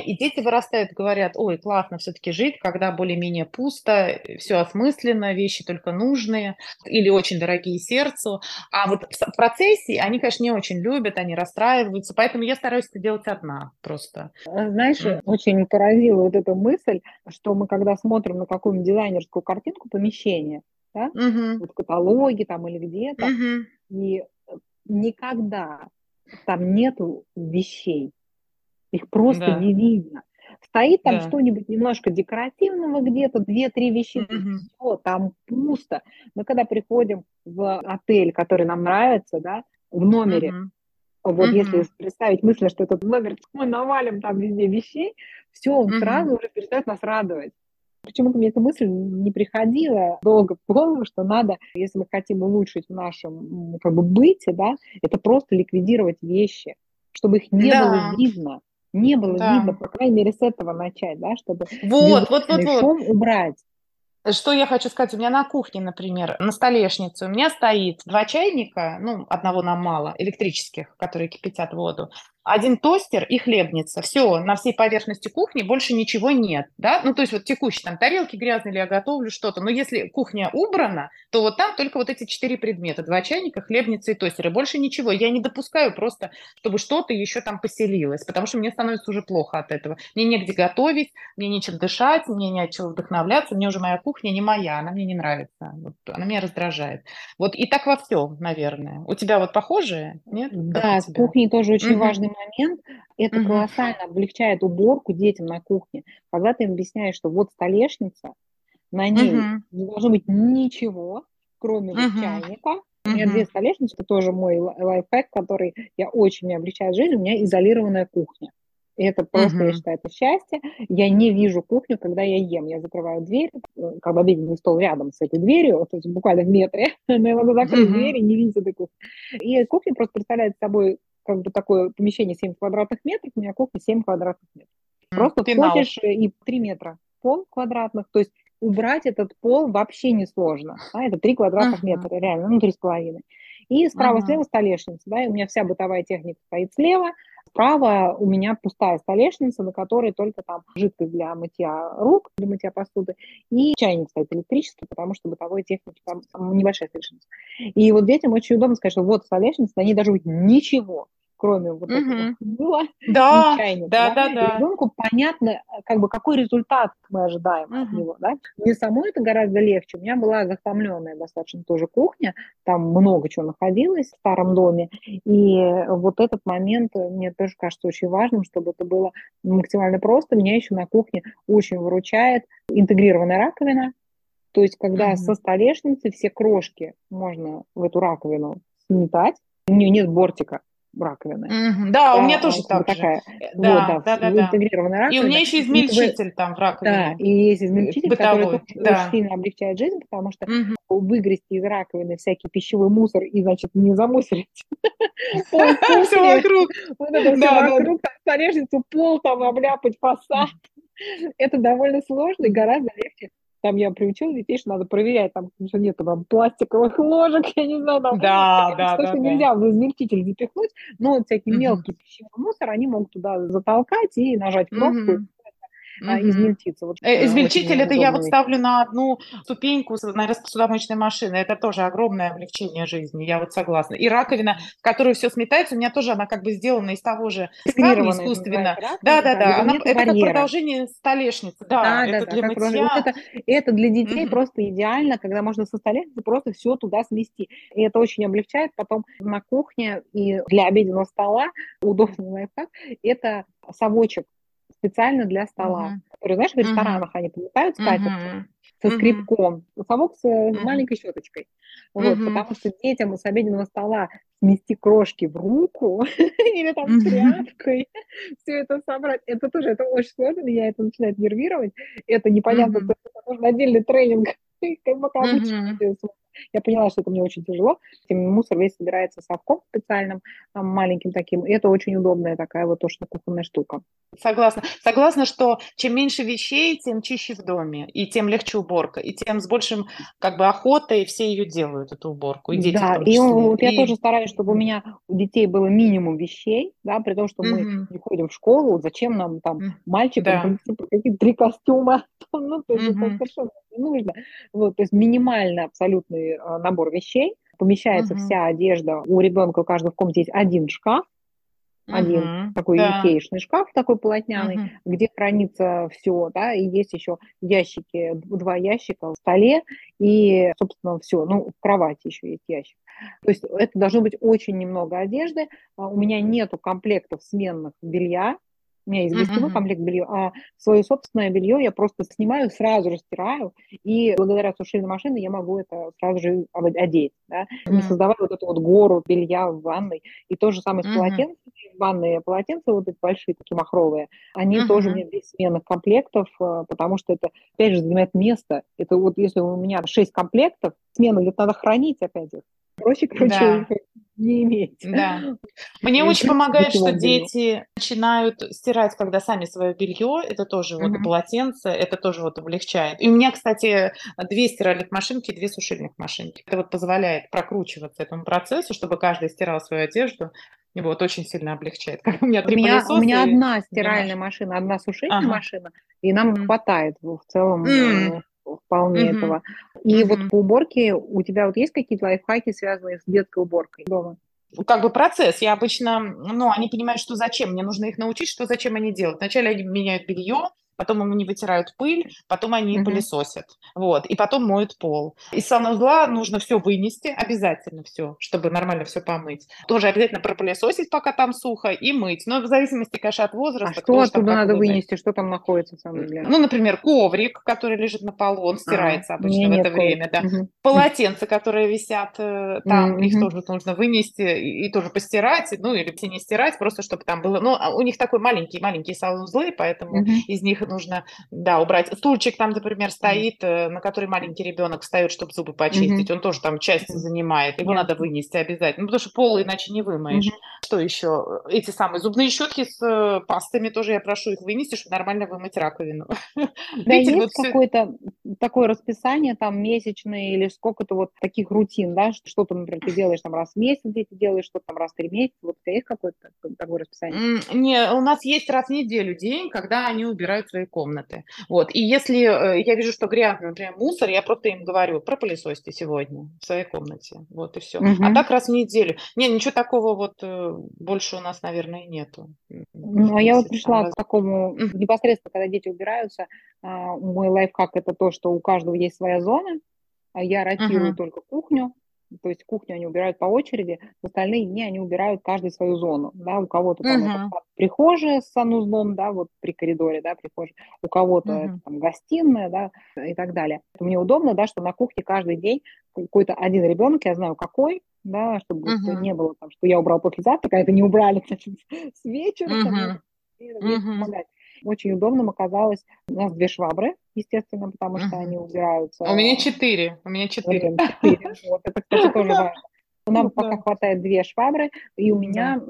И дети вырастают, говорят, ой, классно все-таки жить, когда более-менее пусто, все осмысленно, вещи только нужные или очень дорогие сердцу. А вот в процессе они, конечно, не очень любят, они расстраиваются, поэтому я стараюсь это делать одна просто. Знаешь, очень поразила вот эта мысль, что мы когда смотрим на какую дизайнерскую картинку помещения, да, uh-huh. вот в каталоге там или где-то, uh-huh. и никогда там нету вещей, их просто да. не видно. Стоит там да. что-нибудь немножко декоративного где-то, две-три вещи, mm-hmm. все, там пусто. Мы когда приходим в отель, который нам нравится, да, в номере, mm-hmm. вот mm-hmm. если представить мысль, что этот номер, мы навалим там везде вещей, все, он mm-hmm. сразу уже перестает нас радовать. Почему-то мне эта мысль не приходила долго в голову, что надо, если мы хотим улучшить в нашем как бы, быте, да, это просто ликвидировать вещи, чтобы их не да. было видно. Не было да. видно, по крайней мере, с этого начать, да, чтобы вот, вот, вот, шум вот. убрать. Что я хочу сказать, у меня на кухне, например, на столешнице у меня стоит два чайника, ну, одного нам мало, электрических, которые кипятят воду, один тостер и хлебница. Все, на всей поверхности кухни больше ничего нет. Да? Ну, то есть вот текущие там тарелки грязные или я готовлю что-то. Но если кухня убрана, то вот там только вот эти четыре предмета. Два чайника, хлебница и тостер. И больше ничего. Я не допускаю просто, чтобы что-то еще там поселилось, потому что мне становится уже плохо от этого. Мне негде готовить, мне нечем дышать, мне не от чего вдохновляться. Мне уже моя кухня не моя, она мне не нравится. Вот, она меня раздражает. Вот и так во всем, наверное. У тебя вот похожие? Нет? Да, с кухней тоже очень mm-hmm. важный момент, это угу. колоссально облегчает уборку детям на кухне. Когда ты им объясняешь, что вот столешница, на ней угу. не должно быть ничего, кроме угу. чайника, У меня две столешницы, это тоже мой лайфхак, который я очень мне облегчает жизнь. У меня изолированная кухня. И это просто, uh-huh. я считаю, это счастье. Я не вижу кухню, когда я ем. Я закрываю дверь, э, как бы обеденный стол рядом с этой дверью, то есть буквально в метре, но я могу закрыть uh-huh. дверь и не видеть этой кухни. И кухня просто представляет собой как бы такое помещение 7 квадратных метров, у меня кухня 7 квадратных метров. Просто Пенал. входишь э, и 3 метра пол квадратных, то есть убрать этот пол вообще несложно. Да, это 3 квадратных uh-huh. метра, реально, ну, 3,5. И справа-слева uh-huh. столешница, да, и у меня вся бытовая техника стоит слева, Справа у меня пустая столешница, на которой только там жидкость для мытья рук, для мытья посуды, и чайник стоит электрический, потому что бытовой техники там, небольшая столешница. И вот детям очень удобно сказать, что вот столешница, на ней даже быть ничего кроме вот этого было да, чайника, да, да, да, Ребенку понятно, как бы какой результат мы ожидаем угу. от него, да. Мне самой это гораздо легче. У меня была захламленная достаточно тоже кухня, там много чего находилось в старом доме, и вот этот момент мне тоже кажется очень важным, чтобы это было максимально просто. Меня еще на кухне очень выручает интегрированная раковина, то есть когда mm со столешницы все крошки можно в эту раковину сметать, у нее нет бортика, раковины. Mm-hmm. Да, у меня тоже так такая. Же. Да, вот, да, да, да, интегрированная раковина. И у меня еще измельчитель там в раковине. Да, и есть измельчитель, Бытовой, который да. очень сильно облегчает жизнь, потому что mm-hmm. выгрести из раковины всякий пищевой мусор и, значит, не замусорить все вокруг. Все вокруг, столешницу, пол там обляпать, фасад. Это довольно сложно и гораздо легче там я приучила детей, что надо проверять, там, что нет там пластиковых ложек, я не знаю, там, да, да, что, да, что да. нельзя в измельчитель запихнуть, но вот всякий мелкий пищевой мусор они могут туда затолкать и нажать кнопку, mm-hmm а, измельчиться. Вот, э, Измельчитель это я вот ставлю на одну ступеньку, наверное, посудомоечной машины. Это тоже огромное облегчение жизни, я вот согласна. И раковина, в которую все сметается, у меня тоже она как бы сделана из того же камня искусственно. Да, да, да. Она, это как продолжение столешницы. Да, да это да, для мытья. Вот это, это для детей mm-hmm. просто идеально, когда можно со столешницы просто все туда смести. И это очень облегчает потом на кухне и для обеденного стола удобный лайфхак. Это совочек специально для стола, uh-huh. которые, знаешь, в ресторанах uh-huh. они пометают скатерть uh-huh. со скребком, uh-huh. совок с uh-huh. маленькой щеточкой. Вот, uh-huh. потому что детям с обеденного стола смести крошки в руку или там uh-huh. тряпкой, все это собрать, это тоже, это очень сложно, меня это начинает нервировать, это непонятно, uh-huh. это нужно отдельный тренинг, как бы uh-huh. Я поняла, что это мне очень тяжело. Мусор весь собирается совком специальным, маленьким таким. И это очень удобная такая вот точно кухонная штука. Согласна. Согласна, что чем меньше вещей, тем чище в доме, и тем легче уборка, и тем с большим как бы охотой все ее делают, эту уборку, и дети Да, и вот и... я тоже стараюсь, чтобы у меня у детей было минимум вещей, да, при том, что мы mm-hmm. не ходим в школу, зачем нам там мальчикам да. какие-то три костюма, ну, то есть mm-hmm. это совершенно не нужно. Вот, то есть минимально абсолютный а, набор вещей, помещается uh-huh. вся одежда. У ребенка у каждого в комнате есть один шкаф, один такой да. икеишный шкаф такой полотняный, uh-huh. где хранится все, да, и есть еще ящики, два ящика в столе, и, собственно, все, ну, в кровати еще есть ящик. То есть это должно быть очень немного одежды. А у меня нету комплектов сменных белья, у меня есть гостевой uh-huh. комплект белья, а свое собственное белье я просто снимаю, сразу же стираю, и благодаря сушильной машине я могу это сразу же одеть, да? uh-huh. не создавая вот эту вот гору белья в ванной. И то же самое с uh-huh. полотенцами, ванные полотенца, вот эти большие такие махровые, они uh-huh. тоже у меня без сменных комплектов, а, потому что это, опять же, занимает место. Это вот если у меня 6 комплектов, смену где надо хранить опять их. Проще, короче, да не иметь. Да. Мне очень помогает, что дети начинают стирать, когда сами свое белье, это тоже вот uh-huh. полотенце, это тоже вот облегчает. И у меня, кстати, две стиральных машинки, две сушильных машинки. Это вот позволяет прокручиваться этому процессу, чтобы каждый стирал свою одежду. И вот очень сильно облегчает. У меня три у меня, у меня одна стиральная машина, одна сушильная ага. машина, и нам хватает в целом mm. Вполне mm-hmm. этого. И mm-hmm. вот по уборке у тебя вот есть какие-то лайфхаки, связанные с детской уборкой дома? как бы процесс. Я обычно, ну, они понимают, что зачем. Мне нужно их научить, что зачем они делают. Вначале они меняют белье, потом ему не вытирают пыль, потом они mm-hmm. пылесосят, вот, и потом моют пол. Из санузла нужно все вынести, обязательно все, чтобы нормально все помыть. Тоже обязательно пропылесосить, пока там сухо, и мыть. Но в зависимости, конечно, от возраста. А что оттуда надо вынести, что там находится в санузле? Ну, например, коврик, который лежит на полу, он стирается а, обычно в это время, да. Угу. Полотенца, которые висят э, там, угу. их тоже нужно вынести и, и тоже постирать, ну, или не стирать, просто чтобы там было... Ну, а у них такой маленький-маленький санузлы, поэтому угу. из них нужно, да, убрать. Стульчик там, например, стоит, угу. на который маленький ребенок встает, чтобы зубы почистить, угу. он тоже там часть занимает, его надо вынести обязательно, ну, потому что пол иначе не вымоешь. Угу. Что еще? Эти самые зубные щетки с э, пастами тоже я прошу их вынести, чтобы нормально вымыть раковину. Да, Видите, есть вот какое-то такое расписание там месячное или сколько-то вот таких рутин, да, что-то, например, ты делаешь там раз в месяц, где ты делаешь что-то там раз в три месяца, вот у тебя есть какое-то такое расписание? Не, у нас есть раз в неделю день, когда они убирают свои комнаты. Вот, и если э, я вижу, что грязно, например, мусор, я просто им говорю, пропылесосьте сегодня в своей комнате, вот и все. Угу. А так раз в неделю. Не, ничего такого вот э, больше у нас, наверное, нету. Ну, а я вот пришла раз... к такому, непосредственно, когда дети убираются, а, мой лайфхак это то, что у каждого есть своя зона, а я ротирую uh-huh. только кухню, то есть кухню они убирают по очереди, в остальные дни они убирают каждый свою зону, да, у кого-то там uh-huh. это прихожая с санузлом, да, вот при коридоре, да, прихожая, у кого-то uh-huh. это там гостиная, да, и так далее. Мне удобно, да, что на кухне каждый день какой-то один ребенок, я знаю какой, да, чтобы uh-huh. не было там, что я убрал после завтрака, а это не убрали, значит, с вечера, uh-huh. там, и, uh-huh. Очень удобным оказалось. У нас две швабры, естественно, потому что они убираются. У меня четыре. У меня четыре. Вот это, кстати, тоже важно. Нам пока хватает две швабры, и у меня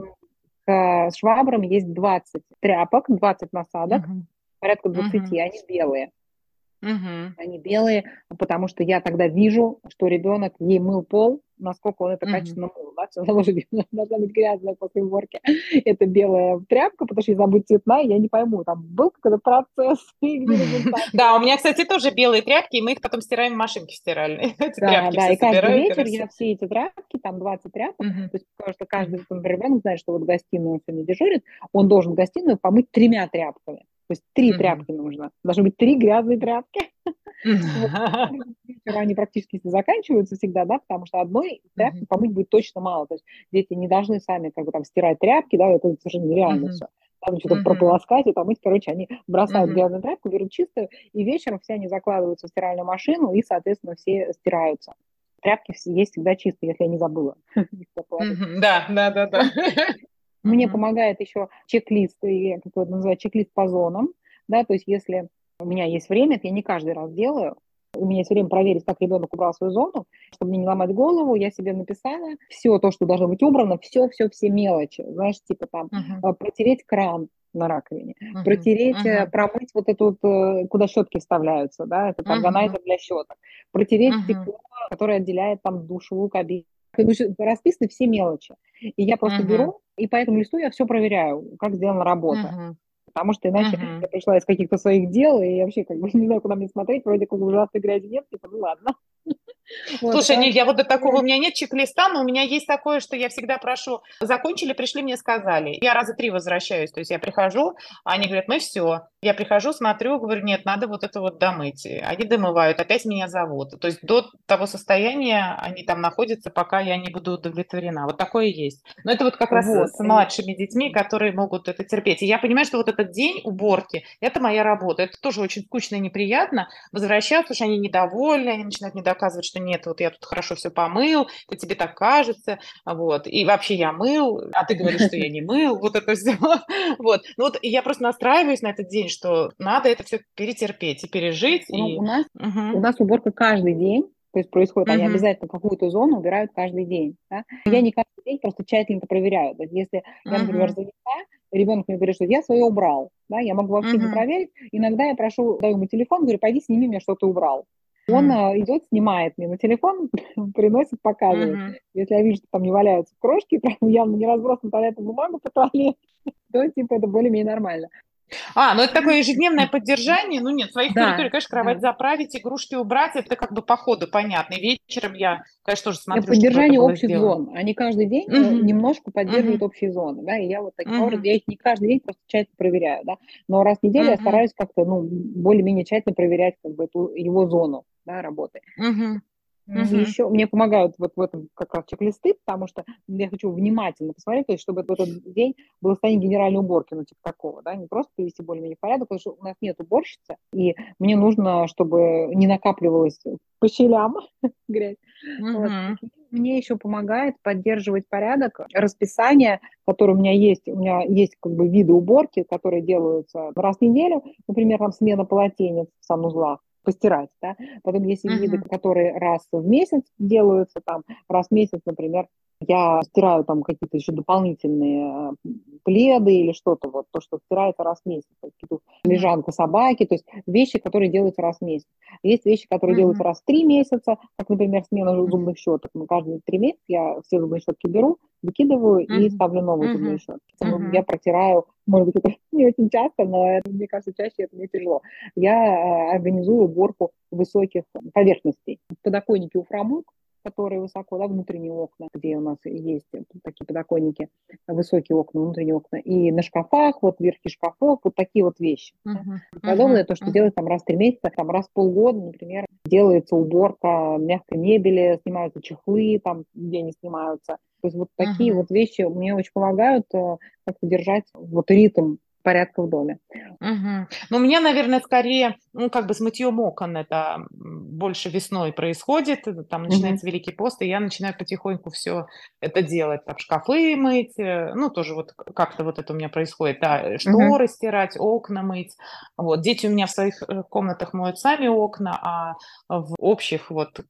к швабрам есть 20 тряпок, 20 насадок, порядка 20, они белые. Угу. Они белые, потому что я тогда вижу, что ребенок ей мыл пол, насколько он это качественно мыл. Да? Все быть, должна быть грязная после уборки. Это белая тряпка, потому что если она будет цветная, я не пойму, там был какой-то процесс. Да, у меня, кстати, тоже белые тряпки, и мы их потом стираем в машинке стиральной. Да, да, и каждый вечер я все эти тряпки, там 20 тряпок, то есть потому что каждый ребенок знает, что вот гостиную он сегодня дежурит, он должен гостиную помыть тремя тряпками. То есть три mm-hmm. тряпки нужно. Должны быть три грязные тряпки. Они практически заканчиваются всегда, да, потому что одной тряпки помыть будет точно мало. То есть дети не должны сами как бы там стирать тряпки, да, это совершенно нереально все. Там что-то прополоскать и помыть, короче, они бросают грязную тряпку, берут чистую, и вечером все они закладываются в стиральную машину, и, соответственно, все стираются тряпки есть всегда чистые, если я не забыла. Да, да, да, да. Мне mm-hmm. помогает еще чек-лист, я как его называю, чек-лист по зонам, да, то есть если у меня есть время, это я не каждый раз делаю, у меня есть время проверить, как ребенок убрал свою зону, чтобы мне не ломать голову, я себе написала все то, что должно быть убрано, все-все, все мелочи, знаешь, типа там uh-huh. протереть кран на раковине, uh-huh. протереть, uh-huh. промыть вот эту вот, э, куда щетки вставляются, да, это там uh-huh. для щеток, протереть uh-huh. стекло, которое отделяет там душевую кабину, расписаны все мелочи. И я просто uh-huh. беру, и по этому листу я все проверяю, как сделана работа. Uh-huh. Потому что иначе uh-huh. я пришла из каких-то своих дел, и вообще как бы не знаю, куда мне смотреть, вроде как ужасной грязи нет, типа, ну ладно. Слушай, нет, я вот до такого, у меня нет чек-листа, но у меня есть такое, что я всегда прошу, закончили, пришли, мне сказали. Я раза три возвращаюсь, то есть я прихожу, они говорят, мы все. Я прихожу, смотрю, говорю, нет, надо вот это вот домыть. Они домывают, опять меня зовут. То есть до того состояния они там находятся, пока я не буду удовлетворена. Вот такое есть. Но это вот как раз вот. с младшими детьми, которые могут это терпеть. И я понимаю, что вот этот день уборки, это моя работа. Это тоже очень скучно и неприятно. Возвращаться, что они недовольны, они начинают мне доказывать, что нет, вот я тут хорошо все помыл, это тебе так кажется, вот, и вообще я мыл, а ты говоришь, что я не мыл, вот это все, вот. Ну вот я просто настраиваюсь на этот день, что надо это все перетерпеть и пережить. Ну, и... У, нас, угу. у нас уборка каждый день, то есть происходит, uh-huh. они обязательно какую-то зону убирают каждый день. Да? Uh-huh. Я не каждый день просто тщательно это проверяю. То есть если я, например, занята, ребенок мне говорит, что я свое убрал, да, я могу вообще uh-huh. не проверить. Иногда я прошу, даю ему телефон, говорю, пойди сними мне, что ты убрал. Он mm. идет, снимает мне на телефон, приносит, показывает. Mm-hmm. Если я вижу, что там не валяются крошки, прям явно не разбросана туалетная бумага по туалету, то типа это более-менее нормально. А, ну это такое ежедневное поддержание. Ну нет, своих да, территорий, конечно, кровать да. заправить, игрушки убрать, это как бы по ходу понятно. И вечером я, конечно, тоже смотрю, Поддержание общих сделано. зон. Они каждый день угу. немножко поддерживают угу. общие зоны, да, и я вот таким угу. образом, я их не каждый день просто тщательно проверяю, да, но раз в неделю угу. я стараюсь как-то, ну, более-менее тщательно проверять как бы эту его зону, да, работы. Угу. Угу. Еще мне помогают вот в этом как раз чек-листы, потому что я хочу внимательно посмотреть, то есть, чтобы в этот день было состояние генеральной уборки, ну, типа такого, да, не просто привести более-менее порядок, потому что у нас нет уборщицы, и мне нужно, чтобы не накапливалось по щелям грязь. Угу. Вот. Мне еще помогает поддерживать порядок, расписание, которое у меня есть. У меня есть как бы виды уборки, которые делаются раз в неделю, например, там смена полотенец в санузлах постирать, да. Потом есть uh-huh. виды, которые раз в месяц делаются, там, раз в месяц, например, я стираю там какие-то еще дополнительные э, пледы или что-то, вот то, что стирается раз в месяц, лежанка собаки, то есть вещи, которые делаются раз в месяц. Есть вещи, которые mm-hmm. делаются раз в три месяца, как, например, смена зубных щеток. Мы каждые три месяца я все зубные щетки беру, выкидываю mm-hmm. и ставлю новые mm-hmm. зубные щетки. Mm-hmm. Я протираю, может быть, это не очень часто, но это, мне кажется, чаще это не тяжело. Я э, организую уборку высоких поверхностей. Подоконники у фрамуг, которые высоко, да, внутренние окна, где у нас есть такие подоконники, высокие окна, внутренние окна, и на шкафах, вот верхи шкафов, вот такие вот вещи. Uh-huh. Подобное uh-huh. то, что uh-huh. делается там раз в три месяца, там раз в полгода, например, делается уборка мягкой мебели, снимаются чехлы, там, где не снимаются. То есть вот такие uh-huh. вот вещи мне очень помогают э, как-то держать вот ритм порядка в доме. Угу. Ну, у меня, наверное, скорее, ну, как бы с мытьем окон это больше весной происходит, там начинается угу. Великий пост, и я начинаю потихоньку все это делать, там шкафы мыть, э, ну, тоже вот как-то вот это у меня происходит, да, шторы угу. стирать, окна мыть, вот, дети у меня в своих э, комнатах моют сами окна, а в общих вот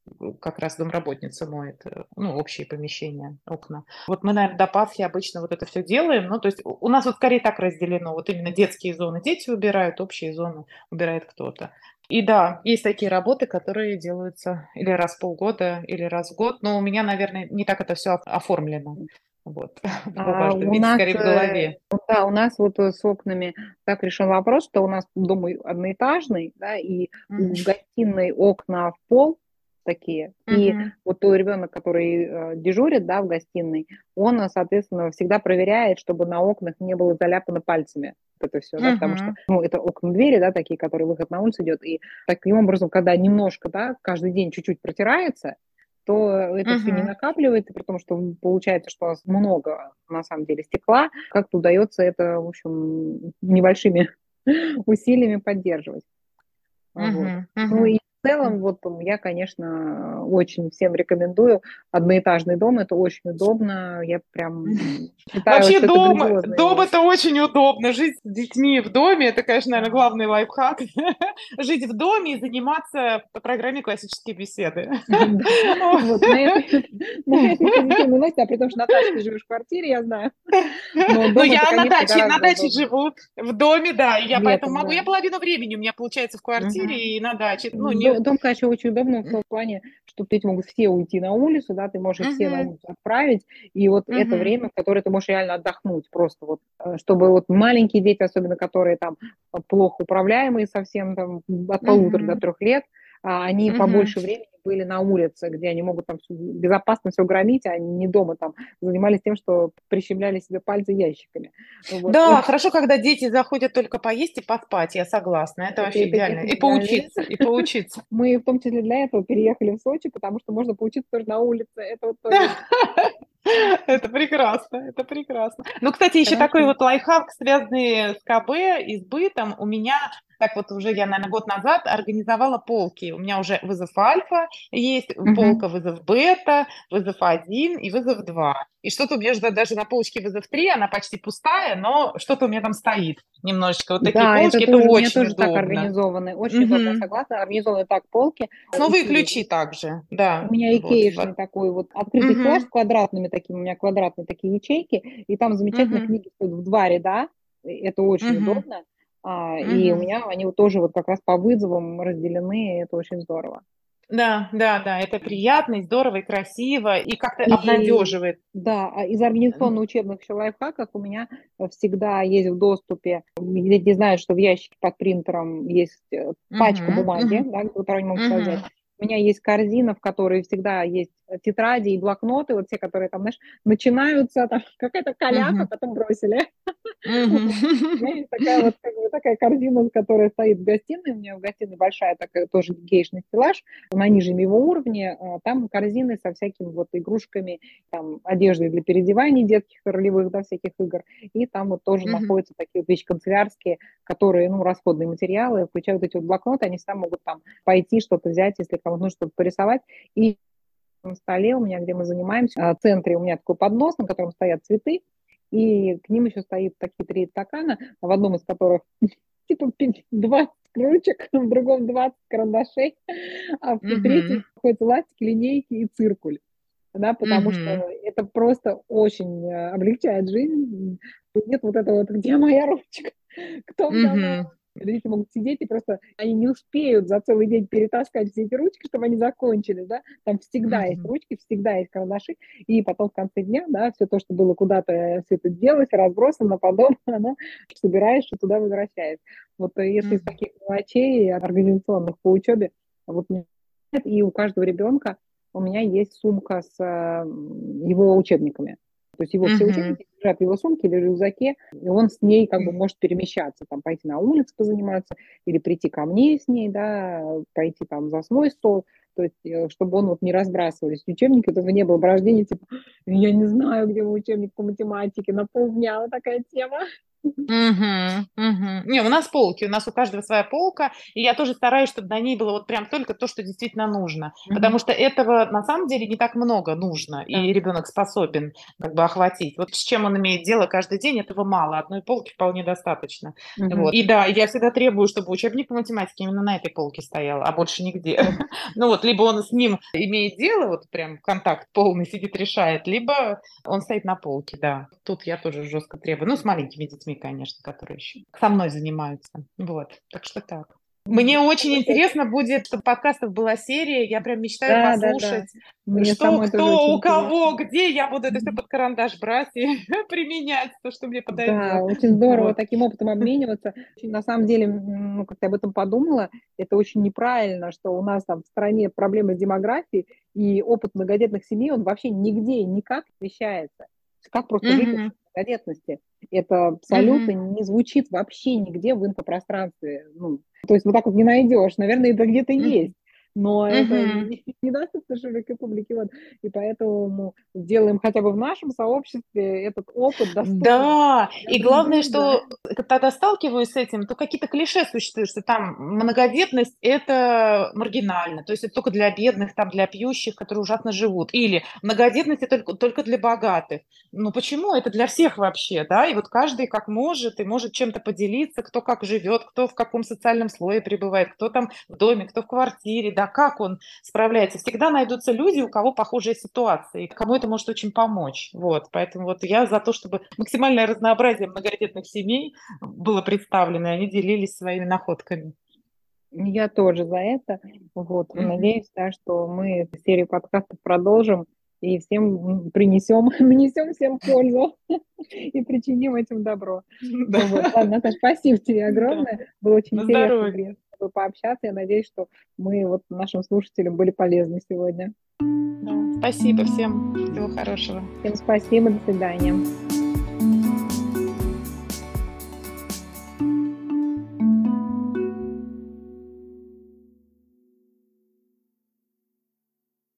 как раз домработница моет, э, ну, общие помещения, окна. Вот мы, наверное, до Пасхи обычно вот это все делаем, ну, то есть у нас вот скорее так разделено, вот именно детские зоны дети убирают, общие зоны убирает кто-то. И да, есть такие работы, которые делаются или раз в полгода, или раз в год, но у меня, наверное, не так это все оформлено. Вот. А, у нас, скорее в голове. Э, да, у нас вот э, с окнами так решен вопрос, что у нас дом одноэтажный, да, и mm-hmm. в гостиной окна в пол, такие. Uh-huh. И вот тот ребенок, который э, дежурит, да, в гостиной, он, соответственно, всегда проверяет, чтобы на окнах не было заляпано пальцами это все, да, uh-huh. потому что, ну, это окна двери, да, такие, которые выход на улицу идет, и таким образом, когда немножко, да, каждый день чуть-чуть протирается, то это uh-huh. все не накапливается, потому что получается, что у нас много, на самом деле, стекла, как-то удается это, в общем, небольшими усилиями поддерживать. Uh-huh. Вот. Uh-huh. Ну и в целом, вот я, конечно, очень всем рекомендую. Одноэтажный дом это очень удобно. Я прям считаю, Вообще что дом, это дом это очень удобно. Жить с детьми в доме это, конечно, наверное, главный лайфхак. Жить в доме и заниматься по программе классические беседы. Вот, на этой позитивной ноте, а при том, что Наташа, ты живешь в квартире, я знаю. Ну, я на даче, на даче живу, в доме, да, я поэтому могу, я половину времени у меня получается в квартире и на даче. Ну, не Дом, конечно, очень удобно в том плане, что дети могут все уйти на улицу, да, ты можешь uh-huh. все на улицу отправить, и вот uh-huh. это время, в которое ты можешь реально отдохнуть, просто вот, э, чтобы вот маленькие дети, особенно которые там плохо управляемые совсем, там, от полутора uh-huh. до трех лет, а, они uh-huh. побольше времени были на улице, где они могут там безопасно все громить, а не дома там занимались тем, что прищемляли себе пальцы ящиками. Вот. Да, вот. хорошо, когда дети заходят только поесть и поспать, я согласна, это, это вообще это идеально. И поучиться, и поучиться. Мы в том числе для этого переехали в Сочи, потому что можно поучиться тоже на улице. Это вот тоже это прекрасно, это прекрасно. Ну, кстати, еще такой вот лайфхак, связанный с КБ и с бытом. У меня так вот уже я, наверное, год назад организовала полки. У меня уже вызов альфа есть, uh-huh. полка вызов бета, вызов 1 и вызов 2. И что-то у меня даже на полочке вызов 3, она почти пустая, но что-то у меня там стоит немножечко. Вот такие да, полочки, это, тоже, это очень тоже удобно. так организованы, очень uh-huh. удобно, согласна, организованы так полки. Новые ключи также, да. У меня икеишный вот. такой вот открытый uh-huh. флеш с квадратными такими, у меня квадратные такие ячейки, и там замечательные uh-huh. книги стоят в два ряда, это очень uh-huh. удобно. А, mm И у меня они вот тоже вот как раз по вызовам разделены, и это очень здорово. Да, да, да, это приятно, и здорово, и красиво, и как-то и, обнадеживает. Да, а из организационно-учебных еще лайфхаков у меня всегда есть в доступе, не знаю, что в ящике под принтером есть э, пачка uh-huh, бумаги, uh-huh. да, которую не могут uh-huh. взять. У меня есть корзина, в которой всегда есть тетради и блокноты, вот те, которые там, знаешь, начинаются, там какая-то коляка, потом бросили. Такая вот такая корзина, которая стоит в гостиной, у меня в гостиной большая такая тоже гейшный стеллаж, на нижнем его уровне, а, там корзины со всякими вот игрушками, там одеждой для переодеваний детских ролевых, да, всяких игр, и там вот тоже находятся такие вот вещи канцелярские, которые, ну, расходные материалы, включая вот эти вот блокноты, они всегда могут там пойти что-то взять, если кому-то нужно что-то порисовать, и на столе у меня, где мы занимаемся, в центре у меня такой поднос, на котором стоят цветы, и к ним еще стоит такие три стакана, в одном из которых типа 20 ручек, в другом 20 карандашей, а в третьем находятся ластики, линейки и циркуль. Да, потому mm-hmm. что это просто очень э, облегчает жизнь. Нет вот этого вот, где моя ручка? Кто mm-hmm. Родители могут сидеть и просто они не успеют за целый день перетаскать все эти ручки, чтобы они закончились, да. Там всегда mm-hmm. есть ручки, всегда есть карандаши, и потом в конце дня, да, все то, что было куда-то все это делать, разбросано по дому, оно собираешь и туда возвращаешь. Вот э, если mm-hmm. из таких мелочей организационных по учебе, вот и у каждого ребенка у меня есть сумка с его учебниками. То есть его uh-huh. все учебники лежат в его сумке или рюкзаке, и он с ней как бы может перемещаться, там, пойти на улицу позаниматься, или прийти ко мне с ней, да, пойти там за свой стол, то есть, э, чтобы он вот не разбрасывались учебники, чтобы не было рождения, типа, я не знаю, где мой учебник по математике, на полдня, вот такая тема. Угу, угу. Не, у нас полки, у нас у каждого своя полка, и я тоже стараюсь, чтобы на ней было вот прям только то, что действительно нужно, угу. потому что этого на самом деле не так много нужно, да. и ребенок способен как бы охватить. Вот с чем он имеет дело каждый день, этого мало, одной полки вполне достаточно. Угу. Вот. И да, я всегда требую, чтобы учебник по математике именно на этой полке стоял, а больше нигде. Ну вот, либо он с ним имеет дело, вот прям контакт полный сидит, решает, либо он стоит на полке, да. Тут я тоже жестко требую, ну с маленькими детьми детьми, конечно, которые еще со мной занимаются. Вот, так что так. Мне очень интересно будет, чтобы подкастов была серия. Я прям мечтаю да, послушать, да, да. что, кто, у кого, интересно. где. Я буду это все под карандаш брать и применять то, что мне подойдет. Да, очень здорово вот. таким опытом обмениваться. На самом деле, ну, как ты об этом подумала, это очень неправильно, что у нас там в стране проблемы с демографией, и опыт многодетных семей, он вообще нигде и никак не вещается. Как просто mm-hmm. жить многодетности. Это абсолютно mm-hmm. не звучит вообще нигде в инфопространстве. Ну, то есть вот так вот не найдешь. Наверное, это где-то mm-hmm. есть но mm-hmm. это не, не доступно широкой публике. Вот. И поэтому мы делаем хотя бы в нашем сообществе этот опыт доступен. Да, и главное, что когда сталкиваюсь с этим, то какие-то клише существуют, что там многодетность – это маргинально, то есть это только для бедных, там, для пьющих, которые ужасно живут. Или многодетность – это только, только для богатых. Ну почему? Это для всех вообще, да? И вот каждый как может, и может чем-то поделиться, кто как живет, кто в каком социальном слое пребывает, кто там в доме, кто в квартире, да, да, как он справляется. Всегда найдутся люди, у кого похожая ситуация, и кому это может очень помочь. Вот, поэтому вот я за то, чтобы максимальное разнообразие многодетных семей было представлено, и они делились своими находками. Я тоже за это. Вот, mm-hmm. надеюсь, да, что мы серию подкастов продолжим и всем принесем, нанесем всем пользу и причиним этим добро. Да. Вот. Ладно, Наташа, спасибо тебе огромное. Да. Было очень На интересно. Здоровье тобой пообщаться. Я надеюсь, что мы вот нашим слушателям были полезны сегодня. Да, спасибо всем. Всего хорошего. Всем спасибо. До свидания.